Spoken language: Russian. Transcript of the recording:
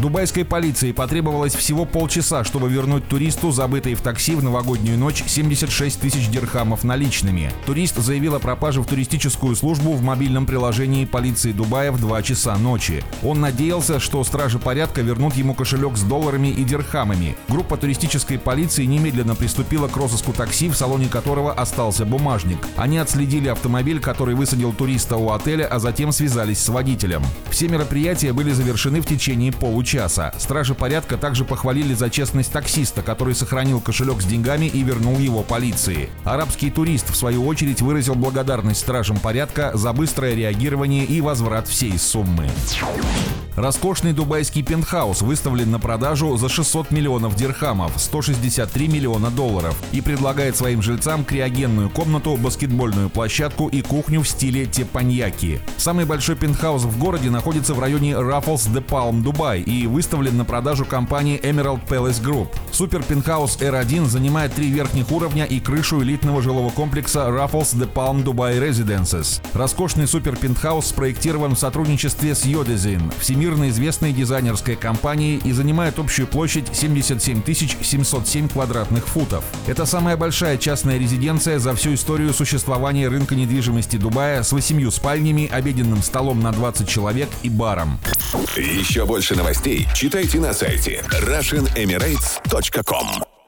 Дубайской полиции потребовалось всего полчаса, чтобы вернуть туристу, забытый в такси в новогоднюю ночь, 76 тысяч дирхамов наличными. Турист заявил о пропаже в туристическую службу в мобильном приложении полиции Дубая в 2 часа ночи. Он надеялся, что стражи порядка вернут ему кошелек с долларами и дирхамами. Группа туристической полиции немедленно приступила к розыску такси, в салоне которого остался бумажник. Они отследили автомобиль, который высадил туриста у отеля, а затем связались с водителем. Все мероприятия были завершены в течение получаса часа. Стражи порядка также похвалили за честность таксиста, который сохранил кошелек с деньгами и вернул его полиции. Арабский турист, в свою очередь, выразил благодарность стражам порядка за быстрое реагирование и возврат всей суммы. Роскошный дубайский пентхаус выставлен на продажу за 600 миллионов дирхамов, 163 миллиона долларов, и предлагает своим жильцам криогенную комнату, баскетбольную площадку и кухню в стиле тепаньяки. Самый большой пентхаус в городе находится в районе Raffles de Palm, Дубай, и выставлен на продажу компанией Emerald Palace Group. Супер пентхаус R1 занимает три верхних уровня и крышу элитного жилого комплекса Raffles de Palm Dubai Residences. Роскошный супер пентхаус спроектирован в сотрудничестве с Yodezin, всемирно известной дизайнерской компанией и занимает общую площадь 77 707 квадратных футов. Это самая большая частная резиденция за всю историю существования рынка недвижимости Дубая с восемью спальнями, обеденным столом на 20 человек и баром. Еще больше новостей читайте на сайте RussianEmirates.com